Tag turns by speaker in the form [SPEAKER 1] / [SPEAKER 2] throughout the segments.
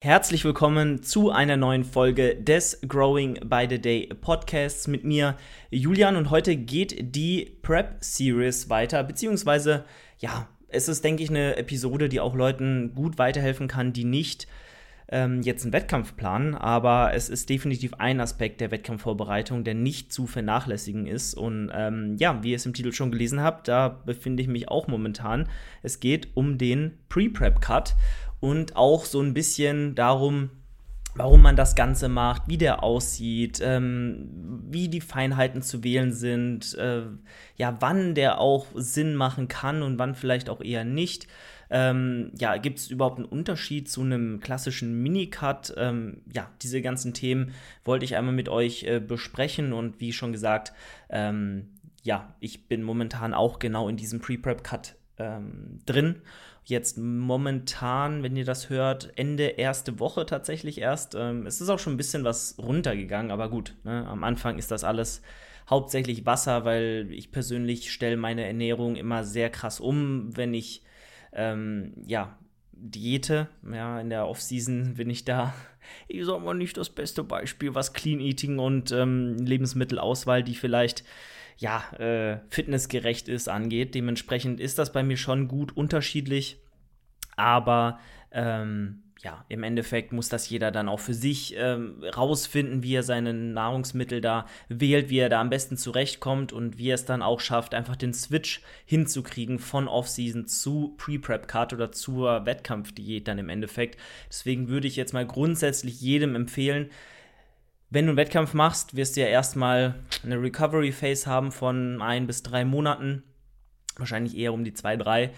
[SPEAKER 1] Herzlich willkommen zu einer neuen Folge des Growing by the Day Podcasts mit mir, Julian. Und heute geht die Prep Series weiter, beziehungsweise, ja, es ist, denke ich, eine Episode, die auch Leuten gut weiterhelfen kann, die nicht ähm, jetzt einen Wettkampf planen, aber es ist definitiv ein Aspekt der Wettkampfvorbereitung, der nicht zu vernachlässigen ist. Und ähm, ja, wie ihr es im Titel schon gelesen habt, da befinde ich mich auch momentan. Es geht um den Pre-Prep-Cut und auch so ein bisschen darum, warum man das Ganze macht, wie der aussieht, ähm, wie die Feinheiten zu wählen sind, äh, ja, wann der auch Sinn machen kann und wann vielleicht auch eher nicht. Ähm, ja, gibt es überhaupt einen Unterschied zu einem klassischen Minicut? Ähm, ja, diese ganzen Themen wollte ich einmal mit euch äh, besprechen und wie schon gesagt, ähm, ja, ich bin momentan auch genau in diesem Pre-Prep-Cut ähm, drin jetzt momentan, wenn ihr das hört, Ende erste Woche tatsächlich erst. Ähm, es ist auch schon ein bisschen was runtergegangen, aber gut, ne? am Anfang ist das alles hauptsächlich Wasser, weil ich persönlich stelle meine Ernährung immer sehr krass um, wenn ich ähm, ja Diete, ja, in der Offseason bin ich da, ich sag mal nicht das beste Beispiel, was Clean Eating und ähm, Lebensmittelauswahl, die vielleicht ja, äh, fitnessgerecht ist, angeht. Dementsprechend ist das bei mir schon gut unterschiedlich. Aber ähm, ja, im Endeffekt muss das jeder dann auch für sich ähm, rausfinden, wie er seine Nahrungsmittel da wählt, wie er da am besten zurechtkommt und wie er es dann auch schafft, einfach den Switch hinzukriegen von Off-Season zu Pre-Prep-Card oder zur Wettkampfdiät dann im Endeffekt. Deswegen würde ich jetzt mal grundsätzlich jedem empfehlen, wenn du einen Wettkampf machst, wirst du ja erstmal eine Recovery Phase haben von ein bis drei Monaten. Wahrscheinlich eher um die zwei, drei.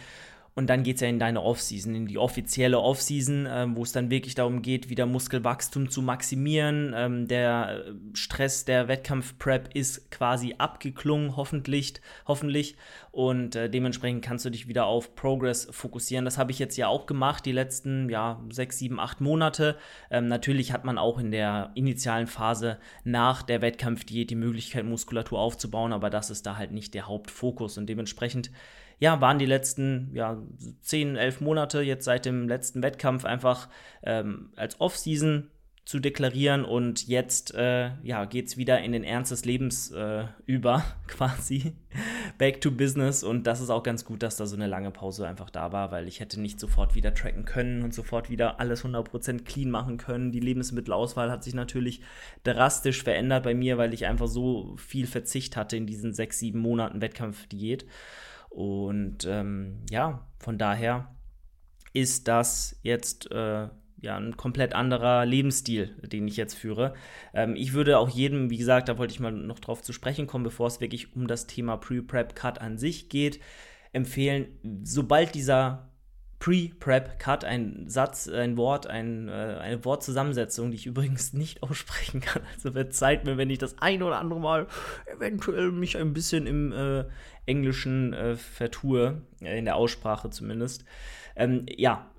[SPEAKER 1] Und dann geht es ja in deine Offseason, in die offizielle Offseason, ähm, wo es dann wirklich darum geht, wieder Muskelwachstum zu maximieren. Ähm, der äh, Stress der Wettkampf-Prep ist quasi abgeklungen, hoffentlich. hoffentlich. Und äh, dementsprechend kannst du dich wieder auf Progress fokussieren. Das habe ich jetzt ja auch gemacht, die letzten ja, sechs, sieben, acht Monate. Ähm, natürlich hat man auch in der initialen Phase nach der Wettkampfdiät die Möglichkeit, Muskulatur aufzubauen, aber das ist da halt nicht der Hauptfokus. Und dementsprechend ja, waren die letzten ja, 10, 11 Monate jetzt seit dem letzten Wettkampf einfach ähm, als Off-Season zu deklarieren und jetzt äh, ja, geht es wieder in den Ernst des Lebens äh, über, quasi. Back to Business und das ist auch ganz gut, dass da so eine lange Pause einfach da war, weil ich hätte nicht sofort wieder tracken können und sofort wieder alles 100% clean machen können. Die Lebensmittelauswahl hat sich natürlich drastisch verändert bei mir, weil ich einfach so viel Verzicht hatte in diesen sechs, sieben Monaten Wettkampfdiät. Und ähm, ja, von daher ist das jetzt äh, ja ein komplett anderer Lebensstil, den ich jetzt führe. Ähm, ich würde auch jedem, wie gesagt, da wollte ich mal noch drauf zu sprechen kommen, bevor es wirklich um das Thema Pre-Prep-Cut an sich geht, empfehlen, sobald dieser Pre-Prep-Cut, ein Satz, ein Wort, ein, äh, eine Wortzusammensetzung, die ich übrigens nicht aussprechen kann. Also verzeiht mir, wenn ich das ein oder andere Mal eventuell mich ein bisschen im äh, Englischen äh, vertue, äh, in der Aussprache zumindest. Ähm, ja,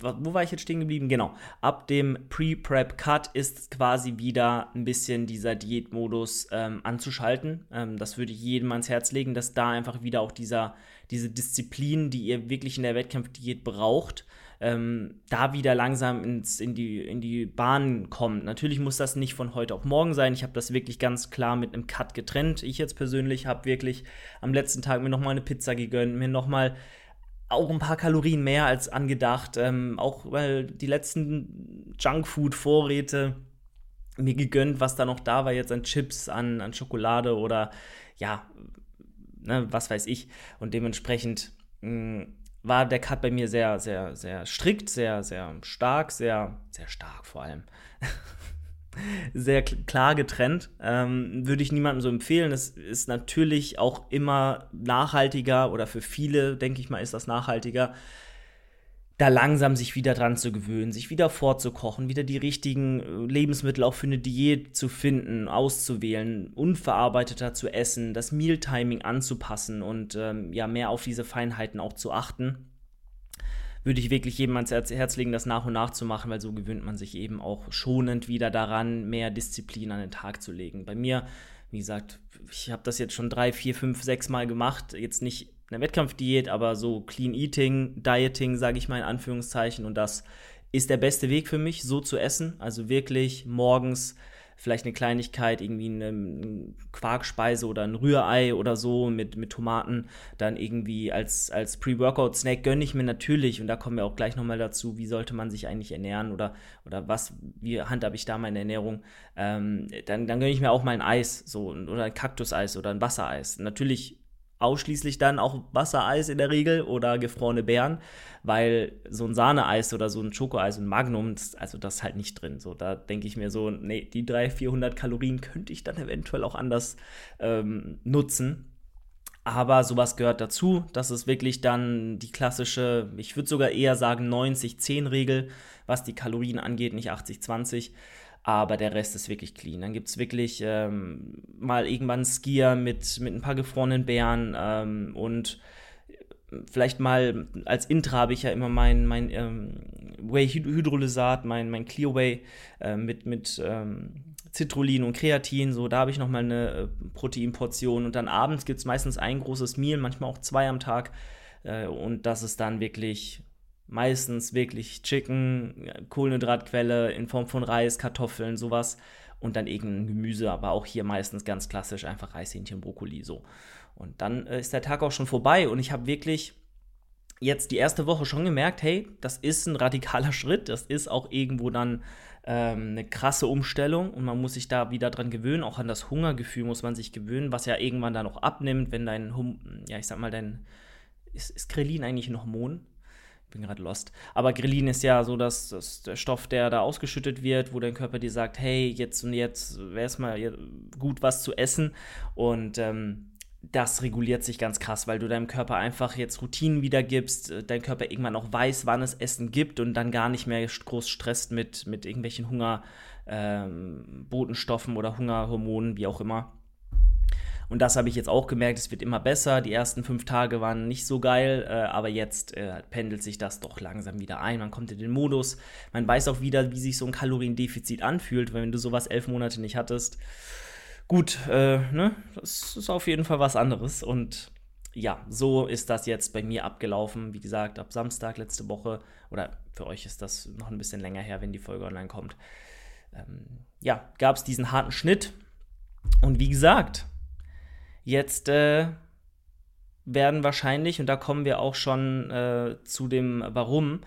[SPEAKER 1] wo war ich jetzt stehen geblieben? Genau. Ab dem Pre-Prep-Cut ist quasi wieder ein bisschen dieser Diätmodus ähm, anzuschalten. Ähm, das würde ich jedem ans Herz legen, dass da einfach wieder auch dieser, diese Disziplin, die ihr wirklich in der Wettkampfdiät braucht, ähm, da wieder langsam ins, in, die, in die Bahn kommt. Natürlich muss das nicht von heute auf morgen sein. Ich habe das wirklich ganz klar mit einem Cut getrennt. Ich jetzt persönlich habe wirklich am letzten Tag mir nochmal eine Pizza gegönnt, mir nochmal auch ein paar Kalorien mehr als angedacht. Ähm, auch weil die letzten Junkfood-Vorräte mir gegönnt, was da noch da war, jetzt an Chips, an, an Schokolade oder ja, ne, was weiß ich. Und dementsprechend mh, mm, war der Cut bei mir sehr, sehr, sehr strikt, sehr, sehr stark, sehr, sehr stark vor allem. sehr klar getrennt. Ähm, würde ich niemandem so empfehlen. Es ist natürlich auch immer nachhaltiger oder für viele, denke ich mal, ist das nachhaltiger, da langsam sich wieder dran zu gewöhnen, sich wieder vorzukochen, wieder die richtigen äh, Lebensmittel auch für eine Diät zu finden, auszuwählen, unverarbeiteter zu essen, das Mealtiming anzupassen und ähm, ja mehr auf diese Feinheiten auch zu achten. Würde ich wirklich jedem ans Herz legen, das nach und nach zu machen, weil so gewöhnt man sich eben auch schonend wieder daran, mehr Disziplin an den Tag zu legen. Bei mir, wie gesagt, ich habe das jetzt schon drei, vier, fünf, sechs Mal gemacht, jetzt nicht eine Wettkampfdiät, aber so Clean Eating, Dieting, sage ich mal in Anführungszeichen. Und das ist der beste Weg für mich, so zu essen. Also wirklich morgens vielleicht eine Kleinigkeit, irgendwie eine Quarkspeise oder ein Rührei oder so mit, mit Tomaten, dann irgendwie als, als Pre-Workout-Snack gönne ich mir natürlich, und da kommen wir auch gleich nochmal dazu, wie sollte man sich eigentlich ernähren oder, oder was, wie handhabe ich da meine Ernährung, ähm, dann, dann gönne ich mir auch mal ein Eis, so, oder ein Kaktuseis oder ein Wassereis. Natürlich ausschließlich dann auch Wassereis in der Regel oder gefrorene Beeren, weil so ein Sahneeis oder so ein Schokoeis und Magnum, also das ist halt nicht drin. So, da denke ich mir so, nee, die 300, 400 Kalorien könnte ich dann eventuell auch anders ähm, nutzen. Aber sowas gehört dazu. Das ist wirklich dann die klassische, ich würde sogar eher sagen 90-10-Regel, was die Kalorien angeht, nicht 80-20 aber der Rest ist wirklich clean. Dann gibt es wirklich ähm, mal irgendwann Skier mit, mit ein paar gefrorenen Beeren ähm, und vielleicht mal als Intra habe ich ja immer mein, mein ähm, Whey Hydrolysat, mein, mein Clear Whey äh, mit, mit ähm, Citrullin und Kreatin, so da habe ich nochmal eine äh, Proteinportion. Und dann abends gibt es meistens ein großes Meal, manchmal auch zwei am Tag. Äh, und das ist dann wirklich meistens wirklich Chicken, Kohlenhydratquelle in Form von Reis, Kartoffeln, sowas und dann irgendein Gemüse, aber auch hier meistens ganz klassisch einfach Reishähnchen, Brokkoli so. Und dann äh, ist der Tag auch schon vorbei und ich habe wirklich jetzt die erste Woche schon gemerkt, hey, das ist ein radikaler Schritt, das ist auch irgendwo dann ähm, eine krasse Umstellung und man muss sich da wieder dran gewöhnen, auch an das Hungergefühl muss man sich gewöhnen, was ja irgendwann dann auch abnimmt, wenn dein, hum ja ich sag mal, dein, ist, ist Krelin eigentlich ein Hormon? Bin gerade lost. Aber Grelin ist ja so, dass, dass, der Stoff, der da ausgeschüttet wird, wo dein Körper dir sagt, hey, jetzt und jetzt wäre es mal gut, was zu essen. Und ähm, das reguliert sich ganz krass, weil du deinem Körper einfach jetzt Routinen wiedergibst, äh, dein Körper irgendwann auch weiß, wann es Essen gibt und dann gar nicht mehr groß stresst mit, mit irgendwelchen Hungerbotenstoffen ähm, oder Hungerhormonen, wie auch immer. Und das habe ich jetzt auch gemerkt, es wird immer besser. Die ersten fünf Tage waren nicht so geil, äh, aber jetzt äh, pendelt sich das doch langsam wieder ein. Man kommt in den Modus. Man weiß auch wieder, wie sich so ein Kaloriendefizit anfühlt, wenn du sowas elf Monate nicht hattest. Gut, äh, ne? Das ist auf jeden Fall was anderes. Und ja, so ist das jetzt bei mir abgelaufen. Wie gesagt, ab Samstag letzte Woche, oder für euch ist das noch ein bisschen länger her, wenn die Folge online kommt. Ähm, ja, gab es diesen harten Schnitt. Und wie gesagt, Jetzt äh, werden wahrscheinlich, und da kommen wir auch schon äh, zu dem Warum,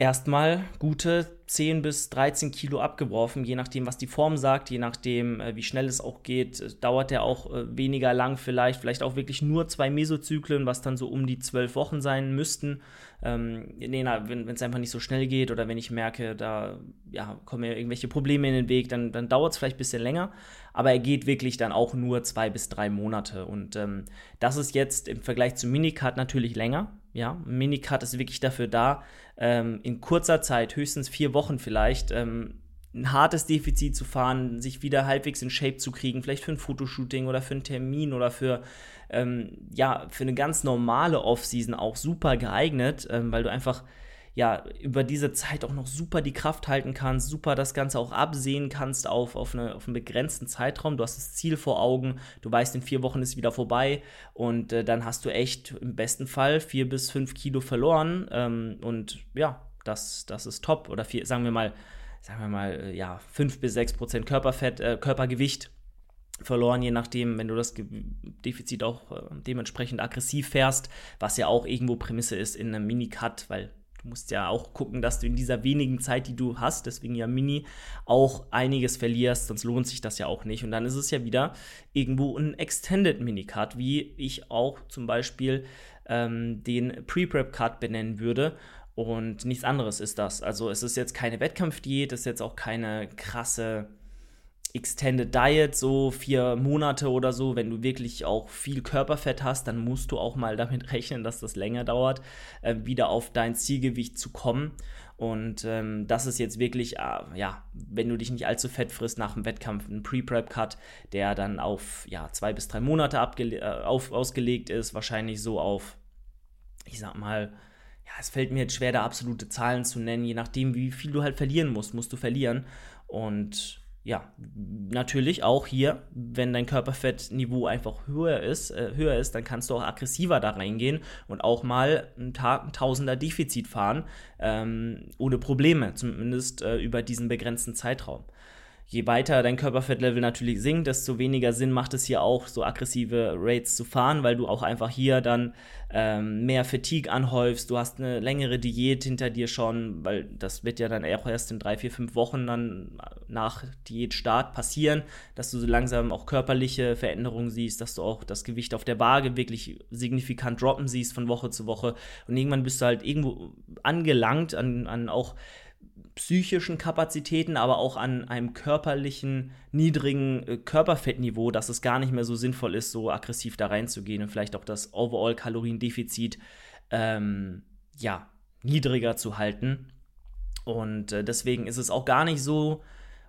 [SPEAKER 1] erstmal gute 10 bis 13 Kilo abgeworfen, je nachdem, was die Form sagt, je nachdem, äh, wie schnell es auch geht, dauert der auch äh, weniger lang vielleicht, vielleicht auch wirklich nur zwei Mesozyklen, was dann so um die zwölf Wochen sein müssten. Ähm, nee, na, wenn es einfach nicht so schnell geht oder wenn ich merke, da ja, kommen mir irgendwelche Probleme in den Weg, dann, dann dauert es vielleicht ein bisschen länger, aber er geht wirklich dann auch nur zwei bis drei Monate. Und ähm, das ist jetzt im Vergleich zu Minicut natürlich länger, ja, Minicut ist wirklich dafür da, ähm, in kurzer Zeit, höchstens vier Wochen vielleicht, ähm, ein hartes Defizit zu fahren, sich wieder halbwegs in Shape zu kriegen, vielleicht für ein Fotoshooting oder für einen Termin oder für, ähm, ja, für eine ganz normale Offseason auch super geeignet, ähm, weil du einfach ja, über diese Zeit auch noch super die Kraft halten kannst, super das Ganze auch absehen kannst auf, auf, eine, auf einen begrenzten Zeitraum. Du hast das Ziel vor Augen, du weißt, in vier Wochen ist wieder vorbei und äh, dann hast du echt im besten Fall vier bis fünf Kilo verloren ähm, und ja, das, das ist top. Oder vier, sagen wir mal, sagen wir mal, äh, ja, fünf bis sechs Prozent Körperfett, äh, Körpergewicht verloren, je nachdem, wenn du das Defizit auch äh, dementsprechend aggressiv fährst, was ja auch irgendwo Prämisse ist in einem Minicut, weil Du musst ja auch gucken, dass du in dieser wenigen Zeit, die du hast, deswegen ja Mini, auch einiges verlierst, sonst lohnt sich das ja auch nicht. Und dann ist es ja wieder irgendwo ein Extended Mini-Cut, wie ich auch zum Beispiel ähm, den Pre-Prep-Cut benennen würde. Und nichts anderes ist das. Also es ist jetzt keine Wettkampfdiät, es ist jetzt auch keine krasse Extended Diet, so vier Monate oder so, wenn du wirklich auch viel Körperfett hast, dann musst du auch mal damit rechnen, dass das länger dauert, äh, wieder auf dein Zielgewicht zu kommen. Und ähm, das ist jetzt wirklich, äh, ja, wenn du dich nicht allzu fett frisst nach dem Wettkampf, ein Pre-Prep-Cut, der dann auf ja, zwei bis drei Monate äh, auf, ausgelegt ist, wahrscheinlich so auf, ich sag mal, ja, es fällt mir jetzt schwer, da absolute Zahlen zu nennen, je nachdem, wie viel du halt verlieren musst, musst du verlieren. Und ja, natürlich auch hier, wenn dein Körperfettniveau einfach höher ist, äh, höher ist, dann kannst du auch aggressiver da reingehen und auch mal einen Tag ein Tausender Defizit fahren, ähm, ohne Probleme, zumindest äh, über diesen begrenzten Zeitraum je weiter dein Körperfettlevel natürlich sinkt, desto weniger Sinn macht es hier auch, so aggressive Rates zu fahren, weil du auch einfach hier dann ähm, mehr Fatigue anhäufst. Du hast eine längere Diät hinter dir schon, weil das wird ja dann auch erst in drei, vier, fünf Wochen dann nach Diätstart passieren, dass du so langsam auch körperliche Veränderungen siehst, dass du auch das Gewicht auf der Waage wirklich signifikant droppen siehst von Woche zu Woche. Und irgendwann bist du halt irgendwo angelangt an, an auch psychischen Kapazitäten, aber auch an einem körperlichen, niedrigen äh, Körperfettniveau, dass es gar nicht mehr so sinnvoll ist, so aggressiv da reinzugehen und vielleicht auch das Overall-Kaloriendefizit ähm, ja, niedriger zu halten. Und äh, deswegen ist es auch gar nicht so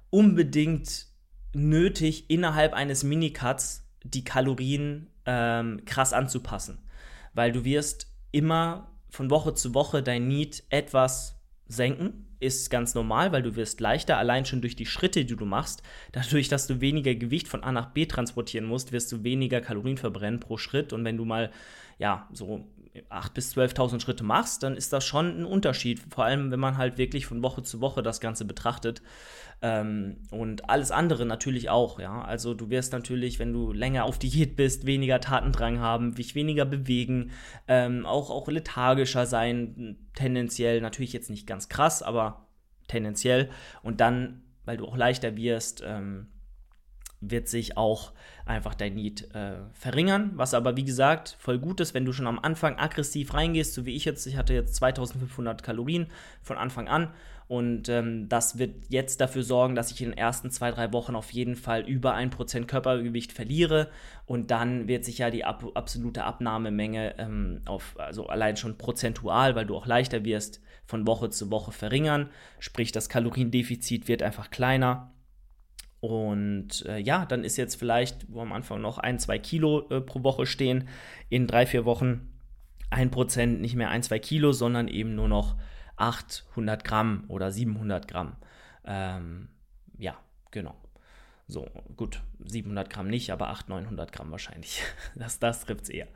[SPEAKER 1] unbedingt nötig, innerhalb eines Minicuts die Kalorien ähm, krass anzupassen. Weil du wirst immer von Woche zu Woche dein Need etwas senken ist ganz normal, weil du wirst leichter, allein schon durch die Schritte, die du machst. Dadurch, dass du weniger Gewicht von A nach B transportieren musst, wirst du weniger Kalorien verbrennen pro Schritt. Und wenn du mal, ja, so 8.000 bis 12.000 Schritte machst, dann ist das schon ein Unterschied. Vor allem, wenn man halt wirklich von Woche zu Woche das Ganze betrachtet. Ähm, und alles andere natürlich auch, ja. Also du wirst natürlich, wenn du länger auf Diät bist, weniger Tatendrang haben, dich weniger bewegen, ähm, auch, auch lethargischer sein, tendenziell, natürlich jetzt nicht ganz krass, aber tendenziell. Und dann, weil du auch leichter wirst, ähm, wird sich auch einfach dein Need äh, verringern, was aber wie gesagt voll gut ist, wenn du schon am Anfang aggressiv reingehst, so wie ich jetzt. Ich hatte jetzt 2500 Kalorien von Anfang an und ähm, das wird jetzt dafür sorgen, dass ich in den ersten zwei, drei Wochen auf jeden Fall über 1% Körpergewicht verliere und dann wird sich ja die ab absolute Abnahmemenge ähm, auf, also allein schon prozentual, weil du auch leichter wirst, von Woche zu Woche verringern. Sprich, das Kaloriendefizit wird einfach kleiner und äh, ja, dann ist jetzt vielleicht, wo am Anfang noch ein, zwei Kilo äh, pro Woche stehen, in drei, vier Wochen ein Prozent nicht mehr ein, zwei Kilo, sondern eben nur noch 800 Gramm oder 700 Gramm. Ähm, ja, genau. So, gut, 700 Gramm nicht, aber 800, 900 Gramm wahrscheinlich. Das, das trifft es eher.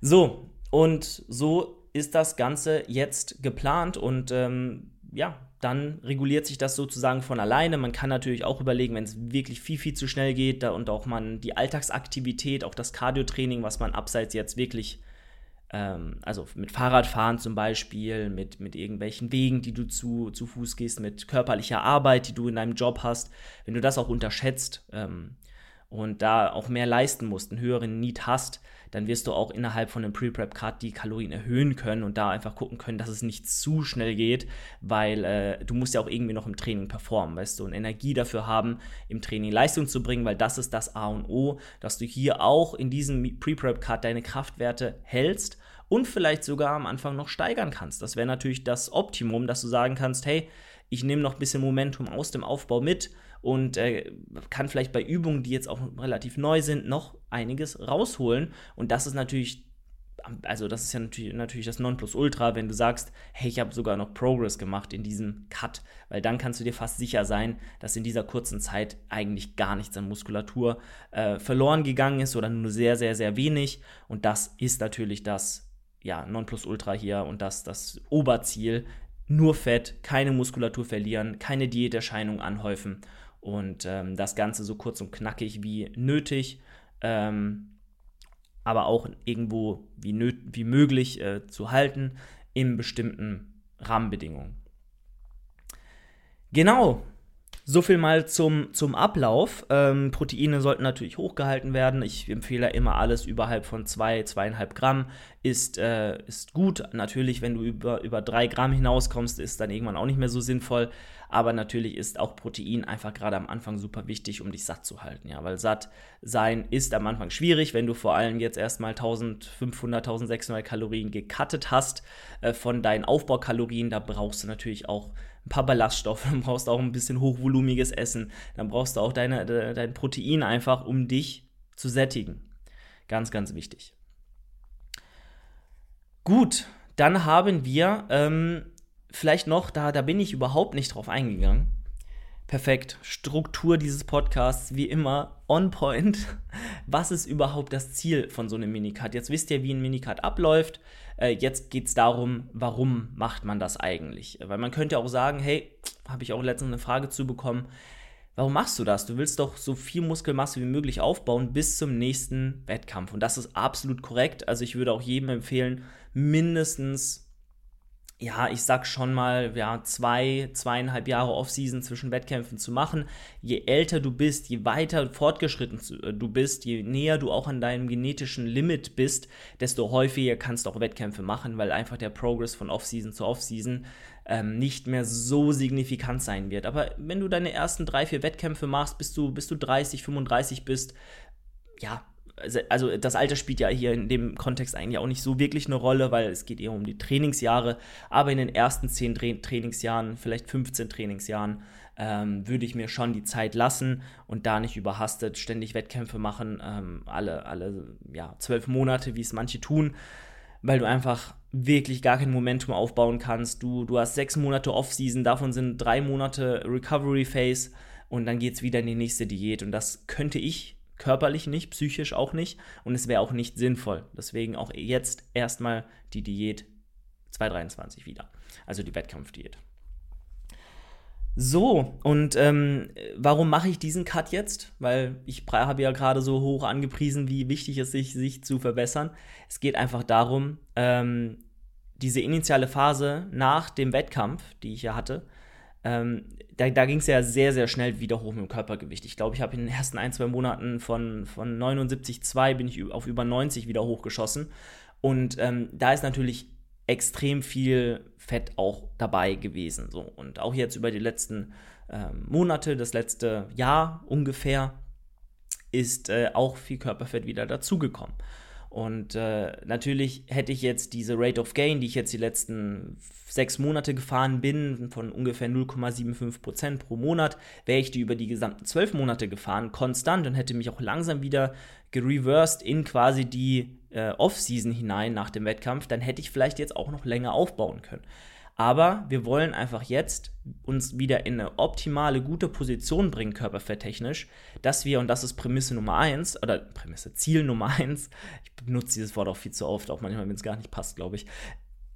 [SPEAKER 1] So, und so ist das Ganze jetzt geplant und ähm, ja, dann reguliert sich das sozusagen von alleine. Man kann natürlich auch überlegen, wenn es wirklich viel, viel zu schnell geht da und auch man die Alltagsaktivität, auch das Cardiotraining, was man abseits jetzt wirklich, ähm, also mit Fahrradfahren zum Beispiel, mit, mit irgendwelchen Wegen, die du zu, zu Fuß gehst, mit körperlicher Arbeit, die du in deinem Job hast, wenn du das auch unterschätzt ähm, und da auch mehr leisten musst, einen höheren Need hast, dann wirst du auch innerhalb von einem Pre-Prep-Card die Kalorien erhöhen können und da einfach gucken können, dass es nicht zu schnell geht, weil äh, du musst ja auch irgendwie noch im Training performen, weißt du, und Energie dafür haben, im Training Leistung zu bringen, weil das ist das A und O, dass du hier auch in diesem Pre-Prep-Card deine Kraftwerte hältst und vielleicht sogar am Anfang noch steigern kannst. Das wäre natürlich das Optimum, dass du sagen kannst, hey, ich nehme noch ein bisschen Momentum aus dem Aufbau mit und äh, kann vielleicht bei Übungen, die jetzt auch relativ neu sind, noch einiges rausholen. Und das ist natürlich also das ist ja natürlich, natürlich das Nonplusultra, wenn du sagst, hey, ich habe sogar noch Progress gemacht in diesem Cut, weil dann kannst du dir fast sicher sein, dass in dieser kurzen Zeit eigentlich gar nichts an Muskulatur äh, verloren gegangen ist oder nur sehr, sehr, sehr wenig. Und das ist natürlich das ja, Nonplusultra hier und das, das Oberziel. Nur Fett, keine Muskulatur verlieren, keine Diäterscheinung anhäufen und ähm, das Ganze so kurz und knackig wie nötig, ähm, aber auch irgendwo wie, wie möglich äh, zu halten in bestimmten Rahmenbedingungen. Genau, so viel mal zum, zum Ablauf. Ähm, Proteine sollten natürlich hochgehalten werden. Ich empfehle immer alles überhalb von 2, zwei, 2,5 Gramm ist, äh, ist gut. Natürlich, wenn du über, über 3 Gramm hinauskommst, ist dann irgendwann auch nicht mehr so sinnvoll. Aber natürlich ist auch Protein einfach gerade am Anfang super wichtig, um dich satt zu halten. Ja, weil satt sein ist am Anfang schwierig, wenn du vor allem jetzt erstmal 1500, 1600 Kalorien gekattet hast äh, von deinen Aufbaukalorien. Da brauchst du natürlich auch ein paar Ballaststoffe, dann brauchst du auch ein bisschen hochvolumiges Essen, dann brauchst du auch deine, dein Protein einfach, um dich zu sättigen. Ganz, ganz wichtig. Gut, dann haben wir ähm, vielleicht noch, da, da bin ich überhaupt nicht drauf eingegangen, Perfekt. Struktur dieses Podcasts wie immer on point. Was ist überhaupt das Ziel von so einem Minicut? Jetzt wisst ihr, wie ein Minicut abläuft. Äh, jetzt geht es darum, warum macht man das eigentlich? Weil man könnte auch sagen, hey, habe ich auch letztens eine Frage zu bekommen. Warum machst du das? Du willst doch so viel Muskelmasse wie möglich aufbauen bis zum nächsten Wettkampf. Und das ist absolut korrekt. Also ich würde auch jedem empfehlen, mindestens ja, ich sag schon mal, ja, zwei, zweieinhalb Jahre Offseason zwischen Wettkämpfen zu machen. Je älter du bist, je weiter fortgeschritten äh, du bist, je näher du auch an deinem genetischen Limit bist, desto häufiger kannst du auch Wettkämpfe machen, weil einfach der Progress von Offseason zu Offseason ähm, nicht mehr so signifikant sein wird. Aber wenn du deine ersten drei, vier Wettkämpfe machst, bis du, bis du 30, 35 bist, ja, also, das Alter spielt ja hier in dem Kontext eigentlich auch nicht so wirklich eine Rolle, weil es geht eher um die Trainingsjahre. Aber in den ersten 10 Tra Trainingsjahren, vielleicht 15 Trainingsjahren, ähm, würde ich mir schon die Zeit lassen und da nicht überhastet ständig Wettkämpfe machen, ähm, alle, alle ja, zwölf Monate, wie es manche tun, weil du einfach wirklich gar kein Momentum aufbauen kannst. Du, du hast sechs Monate Off-Season, davon sind drei Monate Recovery Phase und dann geht es wieder in die nächste Diät. Und das könnte ich körperlich nicht, psychisch auch nicht und es wäre auch nicht sinnvoll. Deswegen auch jetzt erstmal die Diät 223 wieder, also die Wettkampfdiät. So, und ähm, warum mache ich diesen Cut jetzt? Weil ich habe ja gerade so hoch angepriesen, wie wichtig es ist, sich zu verbessern. Es geht einfach darum, ähm, diese initiale Phase nach dem Wettkampf, die ich ja hatte, ähm, da, da ging es ja sehr, sehr schnell wieder hoch mit dem Körpergewicht. Ich glaube, ich habe in den ersten ein, zwei Monaten von, von 79,2 bin ich auf über 90 wieder hochgeschossen. Und ähm, da ist natürlich extrem viel Fett auch dabei gewesen. So. Und auch jetzt über die letzten ähm, Monate, das letzte Jahr ungefähr, ist äh, auch viel Körperfett wieder dazugekommen. Und äh, natürlich hätte ich jetzt diese Rate of Gain, die ich jetzt die letzten sechs Monate gefahren bin, von ungefähr 0,75% pro Monat, wäre ich die über die gesamten zwölf Monate gefahren, konstant und hätte mich auch langsam wieder gereversed in quasi die äh, Off-Season hinein nach dem Wettkampf, dann hätte ich vielleicht jetzt auch noch länger aufbauen können. Aber wir wollen einfach jetzt uns wieder in eine optimale, gute Position bringen, körperfetttechnisch, dass wir, und das ist Prämisse Nummer eins oder Prämisse, Ziel Nummer eins, ich benutze dieses Wort auch viel zu oft, auch manchmal, wenn es gar nicht passt, glaube ich.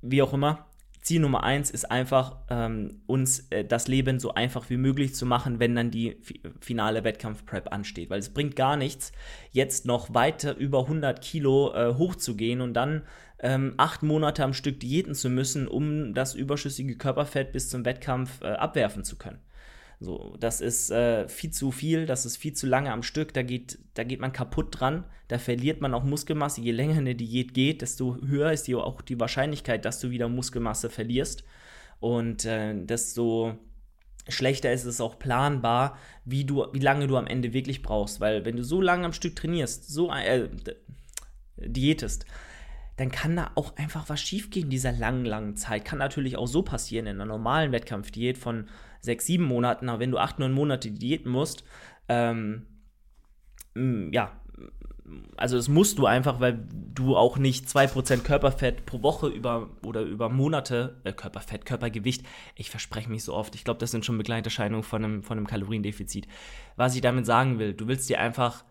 [SPEAKER 1] Wie auch immer, Ziel Nummer eins ist einfach, ähm, uns äh, das Leben so einfach wie möglich zu machen, wenn dann die finale Wettkampf-Prep ansteht. Weil es bringt gar nichts, jetzt noch weiter über 100 Kilo äh, hochzugehen und dann ähm, acht Monate am Stück diäten zu müssen, um das überschüssige Körperfett bis zum Wettkampf äh, abwerfen zu können. So, das ist äh, viel zu viel, das ist viel zu lange am Stück, da geht, da geht man kaputt dran, da verliert man auch Muskelmasse. Je länger eine Diät geht, desto höher ist die, auch die Wahrscheinlichkeit, dass du wieder Muskelmasse verlierst. Und äh, desto schlechter ist es auch planbar, wie, du, wie lange du am Ende wirklich brauchst. Weil wenn du so lange am Stück trainierst, so äh, diätest, dann kann da auch einfach was schiefgehen in dieser langen, langen Zeit. Kann natürlich auch so passieren in einer normalen Wettkampfdiät von sechs, sieben Monaten, aber wenn du acht, neun Monate diäten musst, ähm, ja, also das musst du einfach, weil du auch nicht 2% Körperfett pro Woche über oder über Monate, äh, Körperfett, Körpergewicht, ich verspreche mich so oft, ich glaube, das sind schon Begleiterscheinungen von einem, von einem Kaloriendefizit. Was ich damit sagen will, du willst dir einfach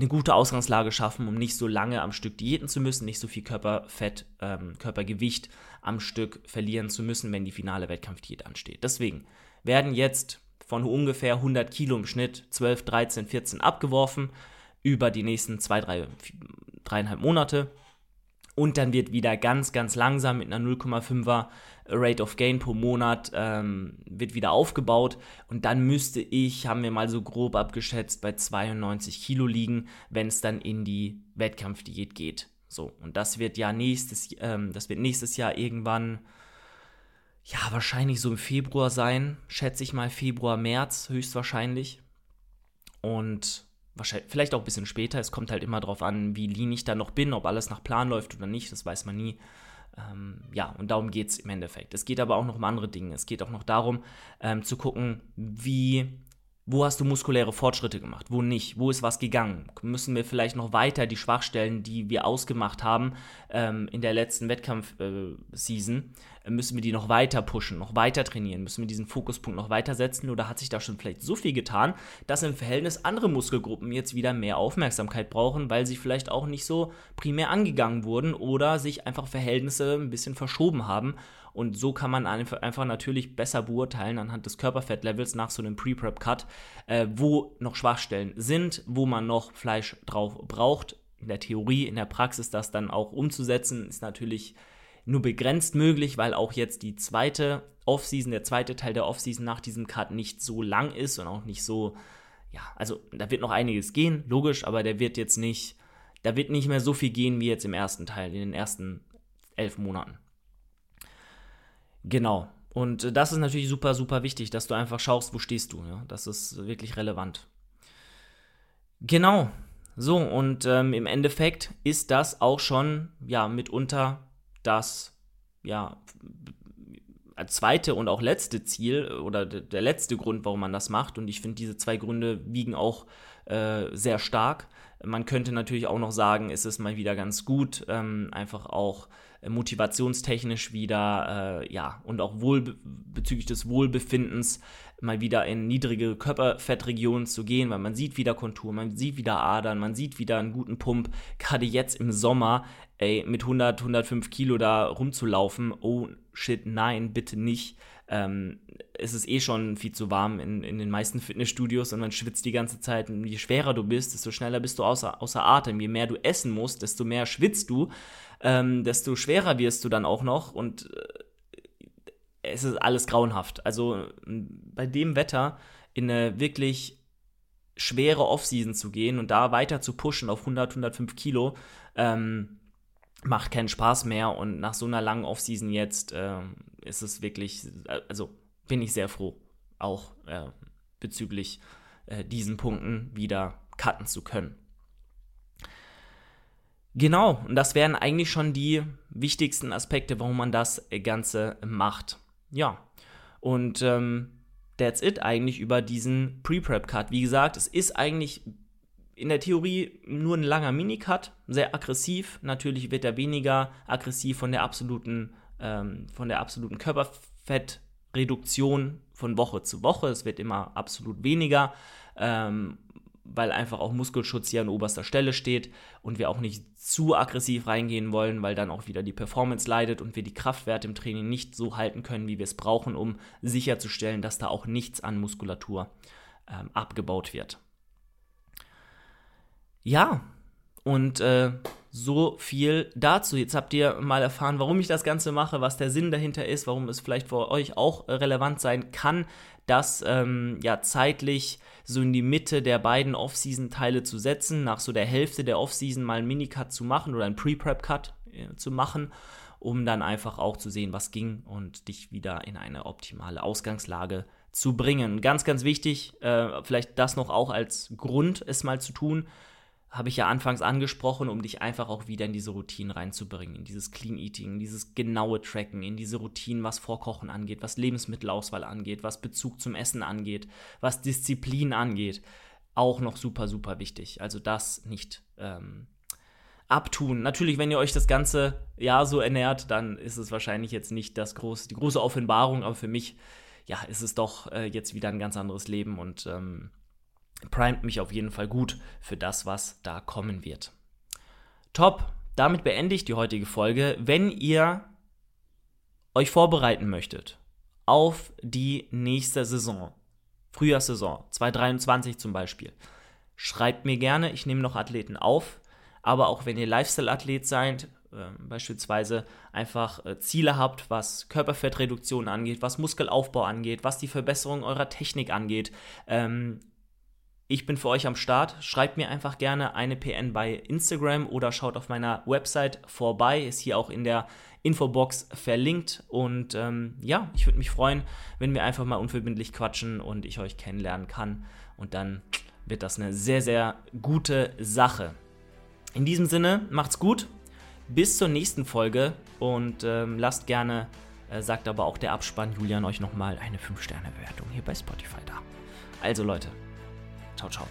[SPEAKER 1] eine gute Ausgangslage schaffen, um nicht so lange am Stück diäten zu müssen, nicht so viel Körperfett, ähm, Körpergewicht am Stück verlieren zu müssen, wenn die finale Wettkampfdiät ansteht. Deswegen werden jetzt von ungefähr 100 Kilo im Schnitt 12, 13, 14 abgeworfen über die nächsten zwei, drei, dreieinhalb Monate. Und dann wird wieder ganz, ganz langsam mit einer 0,5er Rate of Gain pro Monat ähm, wird wieder aufgebaut. Und dann müsste ich, haben wir mal so grob abgeschätzt, bei 92 Kilo liegen, wenn es dann in die Wettkampfdiät geht. So, und das wird ja nächstes, ähm, das wird nächstes Jahr irgendwann, ja, wahrscheinlich so im Februar sein, schätze ich mal Februar, März höchstwahrscheinlich. Und wahrscheinlich, vielleicht auch ein bisschen später. Es kommt halt immer darauf an, wie lean ich da noch bin, ob alles nach Plan läuft oder nicht, das weiß man nie. Ähm, ja, und darum geht es im Endeffekt. Es geht aber auch noch um andere Dinge. Es geht auch noch darum, ähm, zu gucken, wie wo hast du muskuläre Fortschritte gemacht? Wo nicht? Wo ist was gegangen? Müssen wir vielleicht noch weiter die Schwachstellen, die wir ausgemacht haben ähm, in der letzten Wettkampf-Season, äh, müssen wir die noch weiter pushen, noch weiter trainieren? Müssen wir diesen Fokuspunkt noch weiter setzen? Oder hat sich da schon vielleicht so viel getan, dass im Verhältnis andere Muskelgruppen jetzt wieder mehr Aufmerksamkeit brauchen, weil sie vielleicht auch nicht so primär angegangen wurden oder sich einfach Verhältnisse ein bisschen verschoben haben? Und so kann man einfach natürlich besser beurteilen anhand des Körperfettlevels nach so einem Pre-Prep-Cut, äh, wo noch Schwachstellen sind, wo man noch Fleisch drauf braucht. In der Theorie, in der Praxis das dann auch umzusetzen, ist natürlich nur begrenzt möglich, weil auch jetzt die zweite Offseason, der zweite Teil der Offseason nach diesem Cut nicht so lang ist und auch nicht so, ja, also da wird noch einiges gehen, logisch, aber der wird jetzt nicht, da wird nicht mehr so viel gehen wie jetzt im ersten Teil, in den ersten elf Monaten. Genau. Und äh, das ist natürlich super, super wichtig, dass du einfach schaust, wo stehst du. Ja? Das ist wirklich relevant. Genau. So, und ähm, im Endeffekt ist das auch schon, ja, mitunter das, ja, zweite und auch letzte Ziel oder der letzte Grund, warum man das macht. Und ich finde, diese zwei Gründe wiegen auch äh, sehr stark. Man könnte natürlich auch noch sagen, ist es mal wieder ganz gut, ähm, einfach auch motivationstechnisch wieder, äh, ja, und auch wohl bezüglich des Wohlbefindens mal wieder in niedrige Körperfettregionen zu gehen, weil man sieht wieder Kontur, man sieht wieder Adern, man sieht wieder einen guten Pump. Gerade jetzt im Sommer, ey, mit 100, 105 Kilo da rumzulaufen, oh shit, nein, bitte nicht. Ähm, es ist eh schon viel zu warm in, in den meisten Fitnessstudios und man schwitzt die ganze Zeit. Und je schwerer du bist, desto schneller bist du außer, außer Atem. Je mehr du essen musst, desto mehr schwitzt du ähm, desto schwerer wirst du dann auch noch und äh, es ist alles grauenhaft. Also bei dem Wetter in eine wirklich schwere Offseason zu gehen und da weiter zu pushen auf 100, 105 Kilo, ähm, macht keinen Spaß mehr und nach so einer langen Offseason jetzt äh, ist es wirklich, also bin ich sehr froh, auch äh, bezüglich äh, diesen Punkten wieder cutten zu können. Genau, und das wären eigentlich schon die wichtigsten Aspekte, warum man das Ganze macht. Ja, und ähm, that's it eigentlich über diesen Pre-Prep-Cut. Wie gesagt, es ist eigentlich in der Theorie nur ein langer Mini-Cut, sehr aggressiv. Natürlich wird er weniger aggressiv von der absoluten, ähm, von der absoluten Körperfettreduktion von Woche zu Woche. Es wird immer absolut weniger. Ähm, weil einfach auch Muskelschutz hier an oberster Stelle steht und wir auch nicht zu aggressiv reingehen wollen, weil dann auch wieder die Performance leidet und wir die Kraftwerte im Training nicht so halten können, wie wir es brauchen, um sicherzustellen, dass da auch nichts an Muskulatur ähm, abgebaut wird. Ja, und äh, so viel dazu. Jetzt habt ihr mal erfahren, warum ich das Ganze mache, was der Sinn dahinter ist, warum es vielleicht für euch auch relevant sein kann, das ähm, ja zeitlich so in die Mitte der beiden Off-Season-Teile zu setzen, nach so der Hälfte der Off-Season mal einen Minicut zu machen oder einen Pre-Prep-Cut äh, zu machen, um dann einfach auch zu sehen, was ging und dich wieder in eine optimale Ausgangslage zu bringen. Ganz, ganz wichtig, äh, vielleicht das noch auch als Grund, es mal zu tun habe ich ja anfangs angesprochen, um dich einfach auch wieder in diese Routinen reinzubringen, in dieses Clean Eating, in dieses genaue Tracken, in diese Routinen, was Vorkochen angeht, was Lebensmittelauswahl angeht, was Bezug zum Essen angeht, was Disziplin angeht. Auch noch super, super wichtig. Also das nicht ähm, abtun. Natürlich, wenn ihr euch das ganze Jahr so ernährt, dann ist es wahrscheinlich jetzt nicht das große, die große Offenbarung, aber für mich, ja, ist es doch äh, jetzt wieder ein ganz anderes Leben und ähm, primet mich auf jeden Fall gut für das, was da kommen wird. Top, damit beende ich die heutige Folge. Wenn ihr euch vorbereiten möchtet auf die nächste Saison, Frühjahrssaison 2023 zum Beispiel, schreibt mir gerne, ich nehme noch Athleten auf, aber auch wenn ihr Lifestyle-Athlet seid, äh, beispielsweise einfach äh, Ziele habt, was Körperfettreduktion angeht, was Muskelaufbau angeht, was die Verbesserung eurer Technik angeht, ähm, ich bin für euch am Start. Schreibt mir einfach gerne eine PN bei Instagram oder schaut auf meiner Website vorbei. Ist hier auch in der Infobox verlinkt. Und ähm, ja, ich würde mich freuen, wenn wir einfach mal unverbindlich quatschen und ich euch kennenlernen kann. Und dann wird das eine sehr, sehr gute Sache. In diesem Sinne, macht's gut. Bis zur nächsten Folge und ähm, lasst gerne, äh, sagt aber auch der Abspann Julian euch nochmal eine 5-Sterne-Bewertung hier bei Spotify da. Also Leute, ciao, ciao.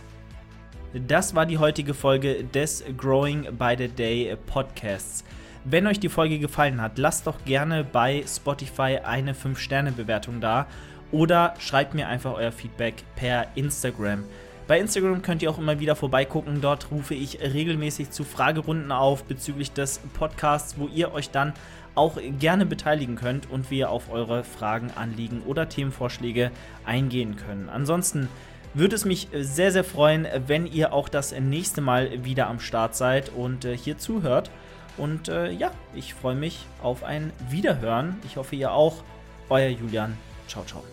[SPEAKER 1] Das war die heutige Folge des Growing by the Day Podcasts. Wenn euch die Folge gefallen hat, lasst doch gerne bei Spotify eine 5-Sterne-Bewertung da oder schreibt mir einfach euer Feedback per Instagram. Bei Instagram könnt ihr auch immer wieder vorbeigucken. Dort rufe ich regelmäßig zu Fragerunden auf bezüglich des Podcasts, wo ihr euch dann auch gerne beteiligen könnt und wir auf eure Fragen, Anliegen oder Themenvorschläge eingehen können. Ansonsten würde es mich sehr, sehr freuen, wenn ihr auch das nächste Mal wieder am Start seid und äh, hier zuhört. Und äh, ja, ich freue mich auf ein Wiederhören. Ich hoffe, ihr auch. Euer Julian. Ciao, ciao.